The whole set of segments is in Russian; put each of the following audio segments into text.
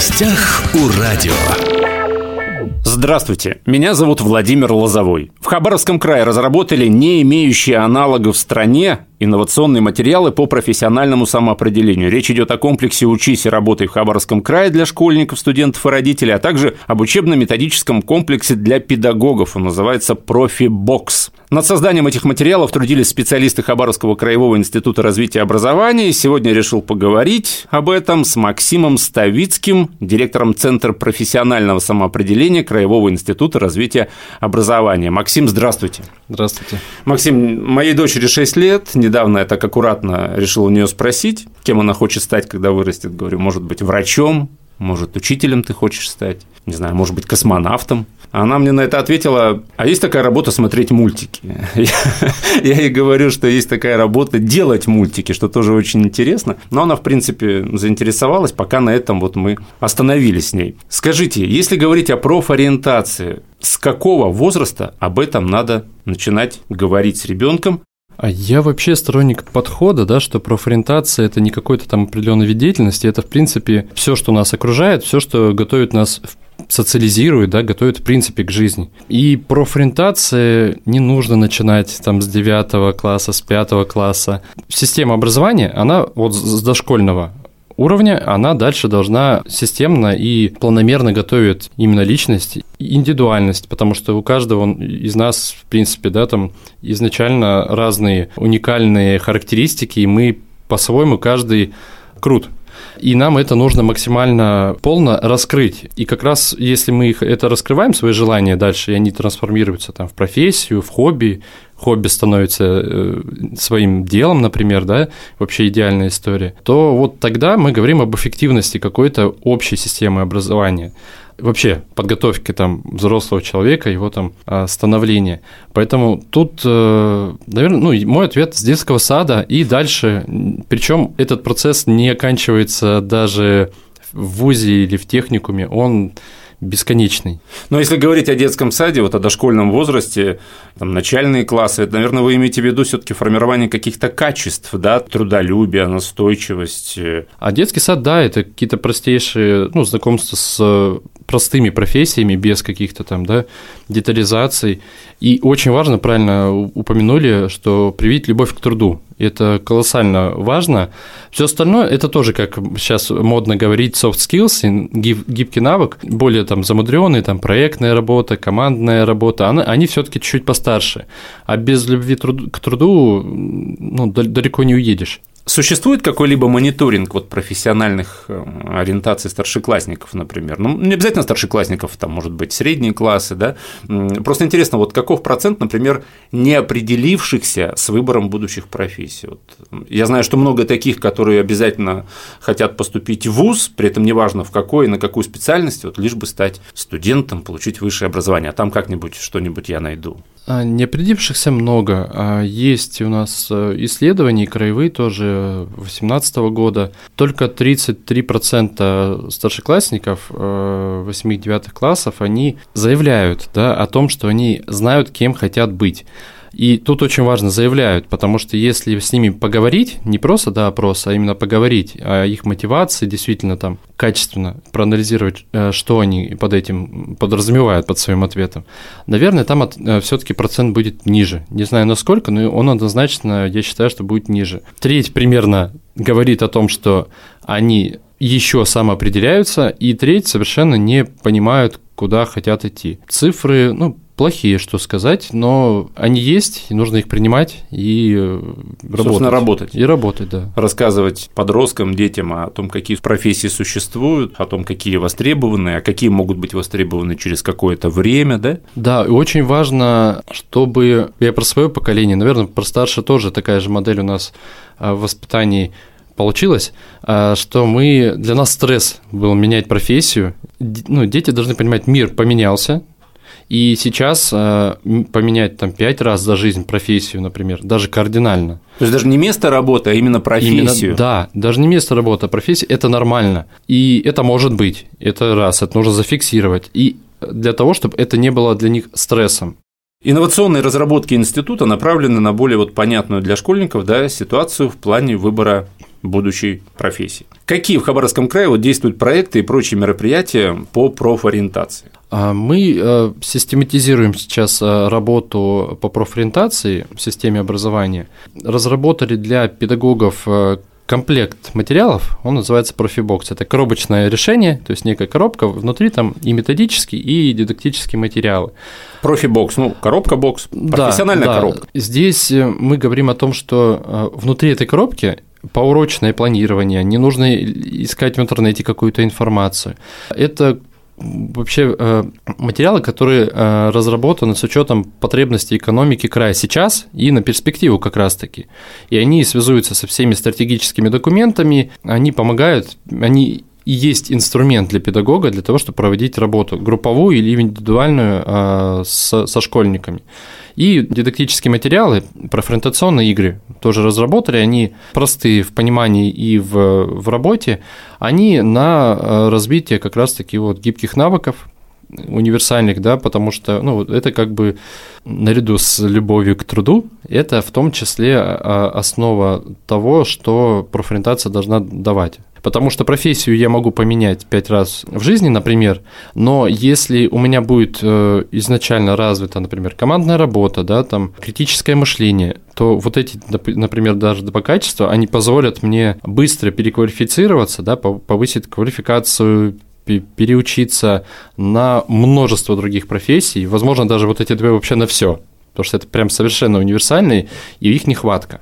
гостях у радио. Здравствуйте, меня зовут Владимир Лозовой. В Хабаровском крае разработали не имеющие аналогов в стране инновационные материалы по профессиональному самоопределению. Речь идет о комплексе «Учись и работай в Хабаровском крае» для школьников, студентов и родителей, а также об учебно-методическом комплексе для педагогов. Он называется «Профи-бокс». Над созданием этих материалов трудились специалисты Хабаровского краевого института развития образования. И сегодня решил поговорить об этом с Максимом Ставицким, директором Центра профессионального самоопределения Краевого института развития образования. Максим, здравствуйте. Здравствуйте. Максим, моей дочери 6 лет. Недавно я так аккуратно решил у нее спросить, кем она хочет стать, когда вырастет. Говорю, может быть, врачом, может, учителем ты хочешь стать, не знаю, может быть, космонавтом. Она мне на это ответила, а есть такая работа смотреть мультики. Я ей говорю, что есть такая работа делать мультики, что тоже очень интересно. Но она, в принципе, заинтересовалась, пока на этом вот мы остановились с ней. Скажите, если говорить о профориентации, с какого возраста об этом надо начинать говорить с ребенком, а я вообще сторонник подхода, да, что профориентация это не какой-то там определенный вид деятельности, это в принципе все, что нас окружает, все, что готовит нас социализирует, да, готовит в принципе к жизни. И профориентация не нужно начинать там с 9 класса, с 5 класса. Система образования, она вот с дошкольного уровня, она дальше должна системно и планомерно готовить именно личность индивидуальность, потому что у каждого из нас, в принципе, да, там изначально разные уникальные характеристики, и мы по-своему каждый крут. И нам это нужно максимально полно раскрыть. И как раз если мы их это раскрываем, свои желания дальше, и они трансформируются там в профессию, в хобби, хобби становится э, своим делом, например, да, вообще идеальная история, то вот тогда мы говорим об эффективности какой-то общей системы образования вообще подготовки там взрослого человека, его там а, становления. Поэтому тут, э, наверное, ну, мой ответ с детского сада и дальше. Причем этот процесс не оканчивается даже в ВУЗе или в техникуме, он бесконечный. Но если говорить о детском саде, вот о дошкольном возрасте, там, начальные классы, это, наверное, вы имеете в виду все таки формирование каких-то качеств, да, трудолюбия, настойчивость. А детский сад, да, это какие-то простейшие, ну, знакомства с простыми профессиями, без каких-то там, да, детализаций. И очень важно, правильно упомянули, что привить любовь к труду. Это колоссально важно. Все остальное, это тоже, как сейчас модно говорить, soft skills, гибкий навык, более там замудренный, там проектная работа, командная работа, они, они все-таки чуть-чуть постарше. А без любви к труду ну, далеко не уедешь. Существует какой-либо мониторинг вот профессиональных э, ориентаций старшеклассников, например? Ну, не обязательно старшеклассников, там, может быть, средние классы, да? Просто интересно, вот каков процент, например, не определившихся с выбором будущих профессий? Вот я знаю, что много таких, которые обязательно хотят поступить в ВУЗ, при этом неважно в какой и на какую специальность, вот лишь бы стать студентом, получить высшее образование, а там как-нибудь что-нибудь я найду. А, не определившихся много. А, есть у нас э, исследования краевые тоже 2018 года. Только 33% старшеклассников 8-9 э, классов, они заявляют да, о том, что они знают, кем хотят быть. И тут очень важно заявляют, потому что если с ними поговорить, не просто до опроса, а именно поговорить о их мотивации, действительно там качественно проанализировать, э, что они под этим подразумевают под своим ответом, наверное, там э, все-таки процент будет ниже. Не знаю насколько, но он однозначно, я считаю, что будет ниже. Треть примерно говорит о том, что они еще самоопределяются, и треть совершенно не понимают, куда хотят идти. Цифры, ну, плохие, что сказать, но они есть, и нужно их принимать и э, работать. работать. И работать, да. Рассказывать подросткам, детям о том, какие профессии существуют, о том, какие востребованы, а какие могут быть востребованы через какое-то время, да? Да, и очень важно, чтобы я про свое поколение, наверное, про старше тоже такая же модель у нас а, в воспитании получилось, а, что мы для нас стресс был менять профессию. Ну, дети должны понимать, мир поменялся, и сейчас э, поменять там пять раз за жизнь профессию, например, даже кардинально. То есть даже не место работы, а именно профессию. Именно, да, даже не место работы, а профессия – это нормально. И это может быть, это раз, это нужно зафиксировать. И для того, чтобы это не было для них стрессом. Инновационные разработки института направлены на более вот понятную для школьников да, ситуацию в плане выбора будущей профессии. Какие в Хабаровском крае вот действуют проекты и прочие мероприятия по профориентации? А мы э, систематизируем сейчас э, работу по профориентации в системе образования. Разработали для педагогов э, комплект материалов, он называется профибокс. Это коробочное решение, то есть некая коробка, внутри там и методические, и дидактические материалы. Профибокс, ну, коробка-бокс, профессиональная да, да. коробка. Здесь мы говорим о том, что внутри этой коробки поурочное планирование, не нужно искать в интернете какую-то информацию. Это вообще э, материалы, которые э, разработаны с учетом потребностей экономики края сейчас и на перспективу как раз-таки. И они связуются со всеми стратегическими документами, они помогают, они и есть инструмент для педагога для того, чтобы проводить работу групповую или индивидуальную э, со школьниками. И дидактические материалы, профориентационные игры тоже разработали, они простые в понимании и в, в работе, они на э, развитие как раз-таки вот гибких навыков, универсальных, да, потому что, ну, это как бы наряду с любовью к труду, это в том числе а, основа того, что профориентация должна давать. Потому что профессию я могу поменять пять раз в жизни, например, но если у меня будет э, изначально развита, например, командная работа, да, там, критическое мышление, то вот эти, например, даже два качества, они позволят мне быстро переквалифицироваться, да, повысить квалификацию, переучиться на множество других профессий, возможно, даже вот эти две вообще на все, потому что это прям совершенно универсальные, и их нехватка.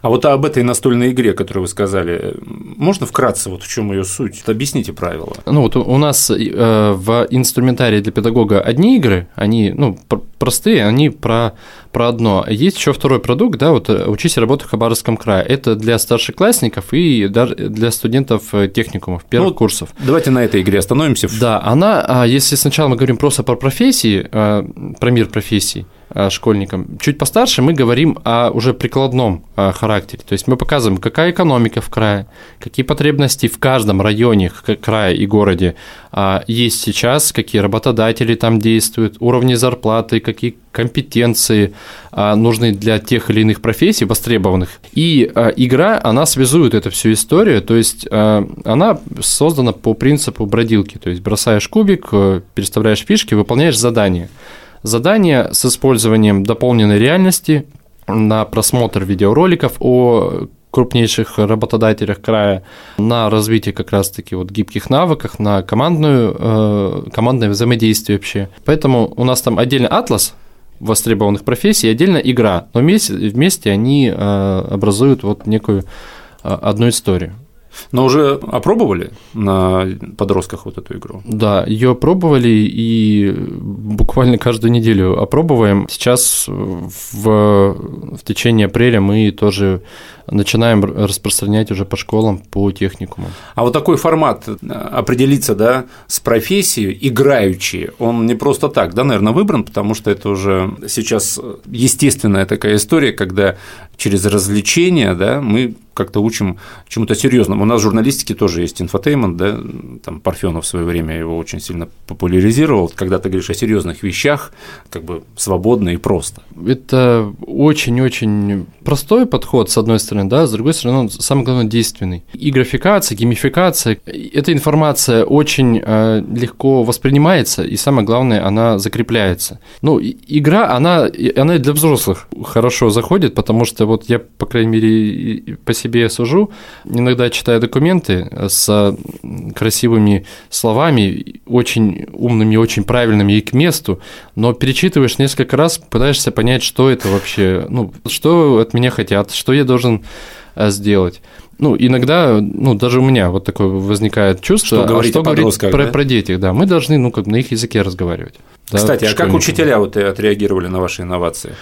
А вот об этой настольной игре, которую вы сказали, можно вкратце, вот в чем ее суть? Объясните правила. Ну вот у нас э, в инструментарии для педагога одни игры, они ну, простые, они про, про одно. Есть еще второй продукт, да, вот э, «Учись работать в Хабаровском крае». Это для старшеклассников и для студентов э, техникумов, первых ну, курсов. Давайте на этой игре остановимся. Да, она, а если сначала мы говорим просто про профессии, про мир профессий, школьникам. Чуть постарше мы говорим о уже прикладном э, характере. То есть мы показываем, какая экономика в крае, какие потребности в каждом районе края и городе а, есть сейчас, какие работодатели там действуют, уровни зарплаты, какие компетенции а, нужны для тех или иных профессий востребованных. И а, игра, она связует эту всю историю, то есть она создана по принципу бродилки, то есть бросаешь кубик, э, переставляешь фишки, выполняешь задание. Задание с использованием дополненной реальности на просмотр видеороликов о крупнейших работодателях края, на развитие как раз-таки вот гибких навыках, на командную, э, командное взаимодействие вообще. Поэтому у нас там отдельно атлас востребованных профессий, отдельно игра, но вместе, вместе они э, образуют вот некую э, одну историю. Но уже опробовали на подростках вот эту игру? Да, ее пробовали и буквально каждую неделю опробуем. Сейчас в, в течение апреля мы тоже начинаем распространять уже по школам, по техникуму. А вот такой формат э, определиться, да, с профессией играющий, он не просто так, да, наверное, выбран, потому что это уже сейчас естественная такая история, когда через развлечения, да, мы как-то учим чему-то серьезному. У нас в журналистике тоже есть infotainment, да, там Парфенов в свое время его очень сильно популяризировал, когда ты говоришь о серьезных вещах, как бы свободно и просто. Это очень-очень простой подход, с одной стороны, да, с другой стороны, он самое главное действенный. И графикация, геймификация, эта информация очень э, легко воспринимается, и самое главное, она закрепляется. Ну, игра, она, она и для взрослых хорошо заходит, потому что вот я, по крайней мере, по себе сужу, иногда читаю документы с красивыми словами, очень умными, очень правильными и к месту, но перечитываешь несколько раз, пытаешься понять, что это вообще, ну, что от меня хотят, что я должен э, сделать. Ну, иногда, ну, даже у меня вот такое возникает чувство, что, говорить, а что говорить про, да? про детей, да, мы должны, ну, как на их языке разговаривать. Кстати, да, а как учителя вот отреагировали на ваши инновации?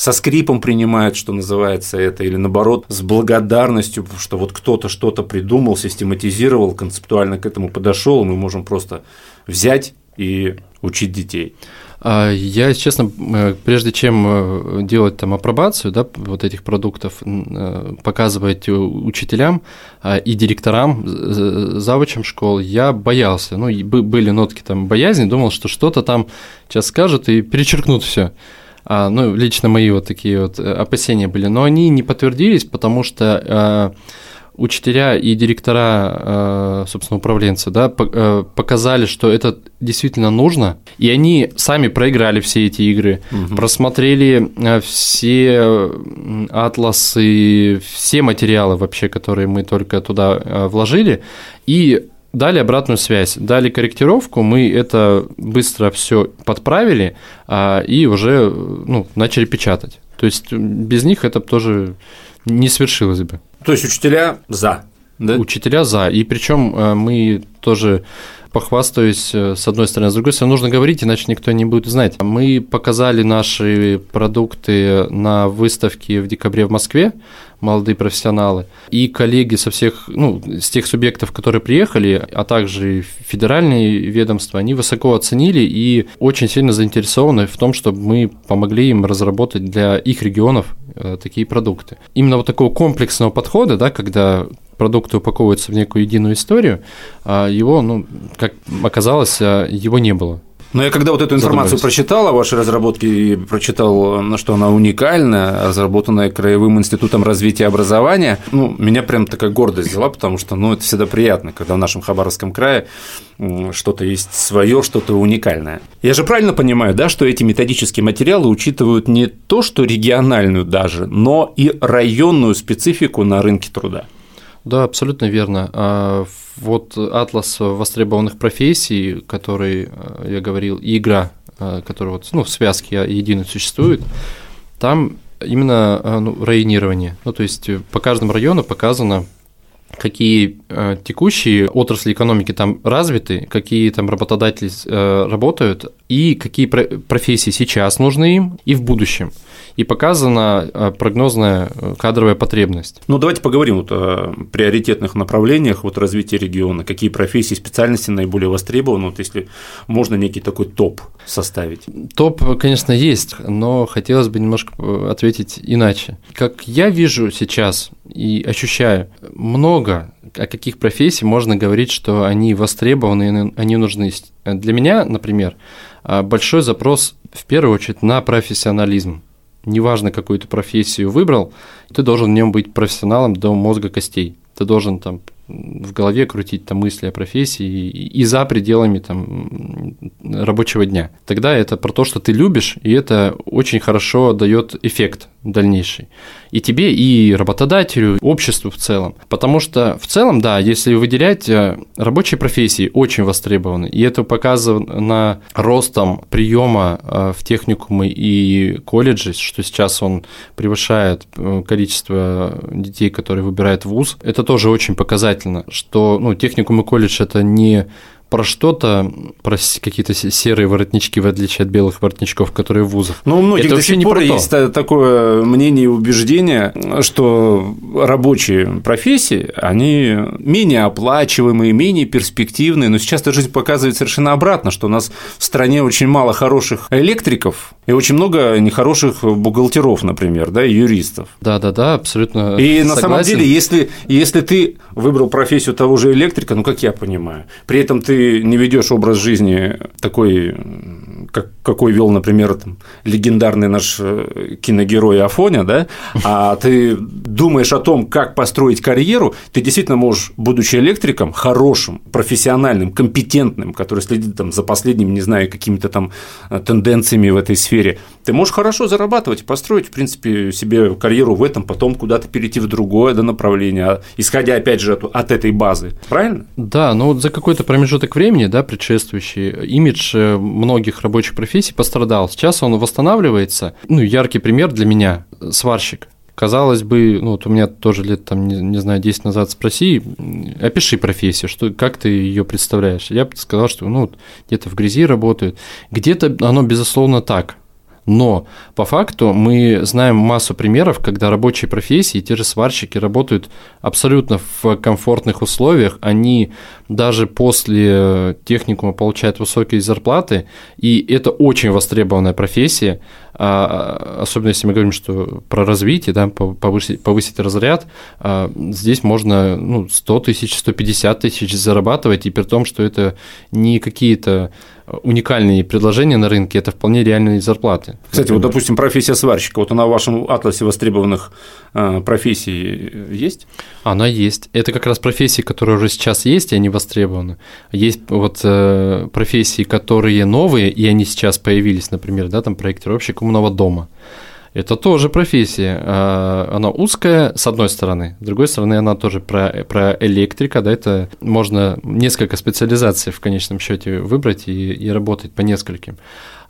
Со скрипом принимают, что называется это, или наоборот с благодарностью, что вот кто-то что-то придумал, систематизировал, концептуально к этому подошел, мы можем просто взять и учить детей. А, я, честно, э, прежде чем э, делать там апробацию да, вот этих продуктов, э, показывать учителям а, и директорам, завучам школ, я боялся. Ну, были нотки там боязни, думал, что что-то там сейчас скажут и перечеркнут все. А, ну, лично мои вот такие вот опасения были. Но они не подтвердились, потому что учителя и директора, собственно, управленцы, да, показали, что это действительно нужно, и они сами проиграли все эти игры, угу. просмотрели все атласы, все материалы вообще, которые мы только туда вложили, и дали обратную связь, дали корректировку, мы это быстро все подправили а, и уже ну, начали печатать. То есть без них это тоже не свершилось бы. То есть учителя за, да? Учителя за. И причем а, мы тоже похвастаюсь э, с одной стороны, а с другой стороны нужно говорить, иначе никто не будет знать. Мы показали наши продукты на выставке в декабре в Москве, молодые профессионалы, и коллеги со всех, ну, с тех субъектов, которые приехали, а также федеральные ведомства, они высоко оценили и очень сильно заинтересованы в том, чтобы мы помогли им разработать для их регионов э, такие продукты. Именно вот такого комплексного подхода, да, когда продукты упаковываются в некую единую историю, а его, ну, как оказалось, а, его не было. Но я когда вот эту информацию прочитал о вашей разработке и прочитал, что она уникальна, разработанная Краевым институтом развития образования, ну, меня прям такая гордость взяла, потому что, ну, это всегда приятно, когда в нашем Хабаровском крае что-то есть свое, что-то уникальное. Я же правильно понимаю, да, что эти методические материалы учитывают не то, что региональную даже, но и районную специфику на рынке труда. Да, абсолютно верно. А, вот атлас востребованных профессий, который а, я говорил, и игра, а, которая вот, ну, в связке единой существует, там именно ну, районирование. Ну, то есть по каждому району показано, какие текущие отрасли экономики там развиты, какие там работодатели работают и какие профессии сейчас нужны им и в будущем и показана э, прогнозная э, кадровая потребность. Ну, давайте поговорим вот о приоритетных направлениях вот развития региона, какие профессии, специальности наиболее востребованы, вот если можно некий такой топ составить. Топ, конечно, есть, но хотелось бы немножко э, ответить иначе. Как я вижу сейчас и ощущаю, много о каких профессий можно говорить, что они востребованы, они нужны. Для меня, например, большой запрос в первую очередь на профессионализм неважно, какую ты профессию выбрал, ты должен в нем быть профессионалом до мозга костей. Ты должен там в голове крутить там мысли о профессии и, и за пределами там рабочего дня. Тогда это про то, что ты любишь, и это очень хорошо дает эффект дальнейший. И тебе, и работодателю, обществу в целом. Потому что в целом, да, если выделять, э, рабочие профессии очень востребованы. И это показано ростом приема э, в техникумы и колледжи, что сейчас он превышает э, количество детей, которые выбирают вуз. Это тоже очень показательно, что ну, техникум и колледж – это не про что-то, про какие-то серые воротнички, в отличие от белых воротничков, которые в вузах. Ну, у многих это до сих пор есть такое мнение и убеждение, что рабочие профессии, они менее оплачиваемые, менее перспективные, но сейчас эта жизнь показывает совершенно обратно, что у нас в стране очень мало хороших электриков и очень много нехороших бухгалтеров, например, да, и юристов. Да-да-да, абсолютно И согласен. на самом деле, если, если ты выбрал профессию того же электрика, ну, как я понимаю, при этом ты не ведешь образ жизни такой, как, какой вел, например, там, легендарный наш э, киногерой Афоня, да, а ты думаешь о том, как построить карьеру, ты действительно можешь, будучи электриком, хорошим, профессиональным, компетентным, который следит там, за последними, не знаю, какими-то там э, тенденциями в этой сфере, ты можешь хорошо зарабатывать, построить, в принципе, себе карьеру в этом, потом куда-то перейти в другое да, направление, исходя, опять же, от этой базы. Правильно? Да, но вот за какой-то промежуток времени, да, предшествующий, имидж э, многих рабочих профессий пострадал. Сейчас он восстанавливается. Ну, яркий пример для меня – сварщик. Казалось бы, ну вот у меня тоже лет, там, не, не знаю, 10 назад спроси, опиши профессию, что, как ты ее представляешь. Я бы сказал, что ну, где-то в грязи работают, где-то оно, безусловно, так. Но по факту мы знаем массу примеров, когда рабочие профессии, те же сварщики работают абсолютно в комфортных условиях, они даже после техникума получают высокие зарплаты, и это очень востребованная профессия, особенно если мы говорим, что про развитие, да, повысить, повысить разряд, а, здесь можно ну, 100 тысяч, 150 тысяч зарабатывать, и при том, что это не какие-то уникальные предложения на рынке, это вполне реальные зарплаты. Кстати, вот, допустим, профессия сварщика, вот она в вашем атласе востребованных э, профессий есть? Она есть. Это как раз профессии, которые уже сейчас есть, и они востребованы. Есть вот э, профессии, которые новые, и они сейчас появились, например, да, там проектировщик умного дома. Это тоже профессия. А, она узкая, с одной стороны. С другой стороны, она тоже про, про электрика. Да, это можно несколько специализаций в конечном счете выбрать и, и работать по нескольким.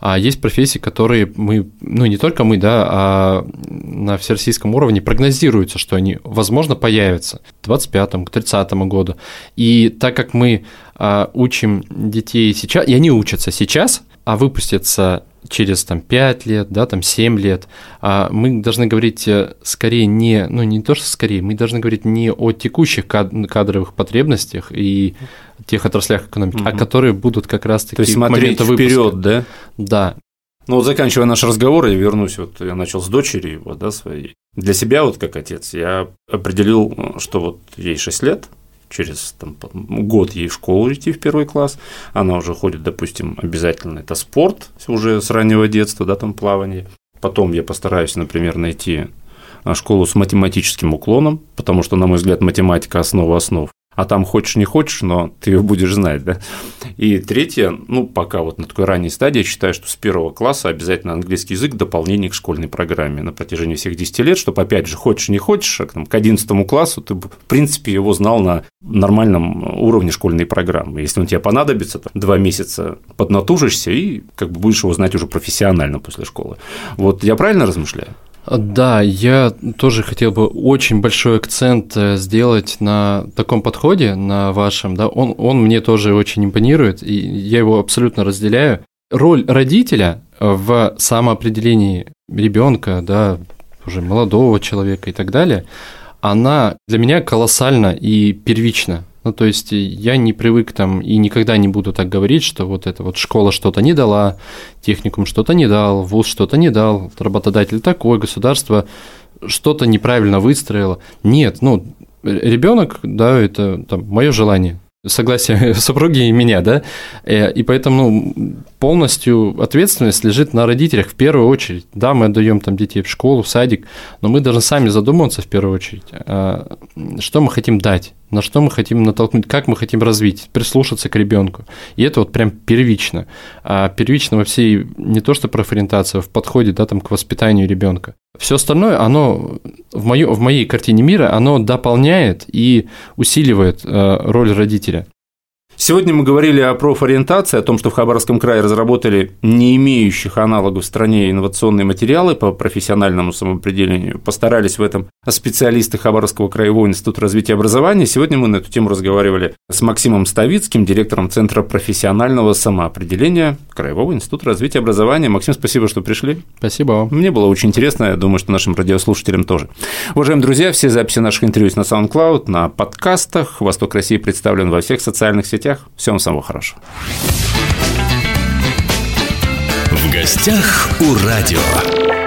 А есть профессии, которые мы, ну не только мы, да, а на всероссийском уровне прогнозируется, что они, возможно, появятся к 25 к 30 году. И так как мы а, учим детей сейчас, и они учатся сейчас, а выпустятся через там, 5 лет, да, там 7 лет, а мы должны говорить э, скорее не, ну не то, что скорее, мы должны говорить не о текущих кадровых потребностях и тех отраслях экономики, угу. а которые будут как раз-таки То есть смотреть вперед, да? Да. Ну вот заканчивая наш разговор, я вернусь, вот я начал с дочери вот, да, своей. Для себя вот как отец я определил, что вот ей 6 лет, через там, год ей в школу идти в первый класс, она уже ходит, допустим, обязательно это спорт уже с раннего детства, да, там плавание. Потом я постараюсь, например, найти а, школу с математическим уклоном, потому что, на мой взгляд, математика – основа основ а там хочешь не хочешь, но ты ее будешь знать, да. И третье, ну, пока вот на такой ранней стадии, я считаю, что с первого класса обязательно английский язык дополнение к школьной программе на протяжении всех 10 лет, чтобы, опять же, хочешь не хочешь, а там, к 11 классу ты, в принципе, его знал на нормальном уровне школьной программы. Если он тебе понадобится, то два месяца поднатужишься и как бы будешь его знать уже профессионально после школы. Вот я правильно размышляю? Да, я тоже хотел бы очень большой акцент э, сделать на таком подходе, на вашем, да, он, он мне тоже очень импонирует, и я его абсолютно разделяю. Роль родителя в самоопределении ребенка, да, уже молодого человека и так далее, она для меня колоссальна и первична. Ну, то есть я не привык там и никогда не буду так говорить, что вот эта вот школа что-то не дала, техникум что-то не дал, вуз что-то не дал, работодатель такой, государство что-то неправильно выстроило. Нет, ну, ребенок, да, это там мое желание согласие супруги и меня, да, э, и поэтому ну, полностью ответственность лежит на родителях в первую очередь. Да, мы отдаем там детей в школу, в садик, но мы должны сами задуматься в первую очередь, а, что мы хотим дать, на что мы хотим натолкнуть, как мы хотим развить, прислушаться к ребенку. И это вот прям первично. А первично во всей не то что профориентация, а в подходе да, там, к воспитанию ребенка. Все остальное, оно в, моё, в моей картине мира, оно дополняет и усиливает э, роль родителя. Сегодня мы говорили о профориентации, о том, что в Хабаровском крае разработали не имеющих аналогов в стране инновационные материалы по профессиональному самоопределению. Постарались в этом специалисты Хабаровского краевого института развития образования. Сегодня мы на эту тему разговаривали с Максимом Ставицким, директором Центра профессионального самоопределения Краевого института развития образования. Максим, спасибо, что пришли. Спасибо вам. Мне было очень интересно, я думаю, что нашим радиослушателям тоже. Уважаемые друзья, все записи наших интервью на SoundCloud, на подкастах. «Восток России» представлен во всех социальных сетях гостях. Всем самого хорошего. В гостях у радио.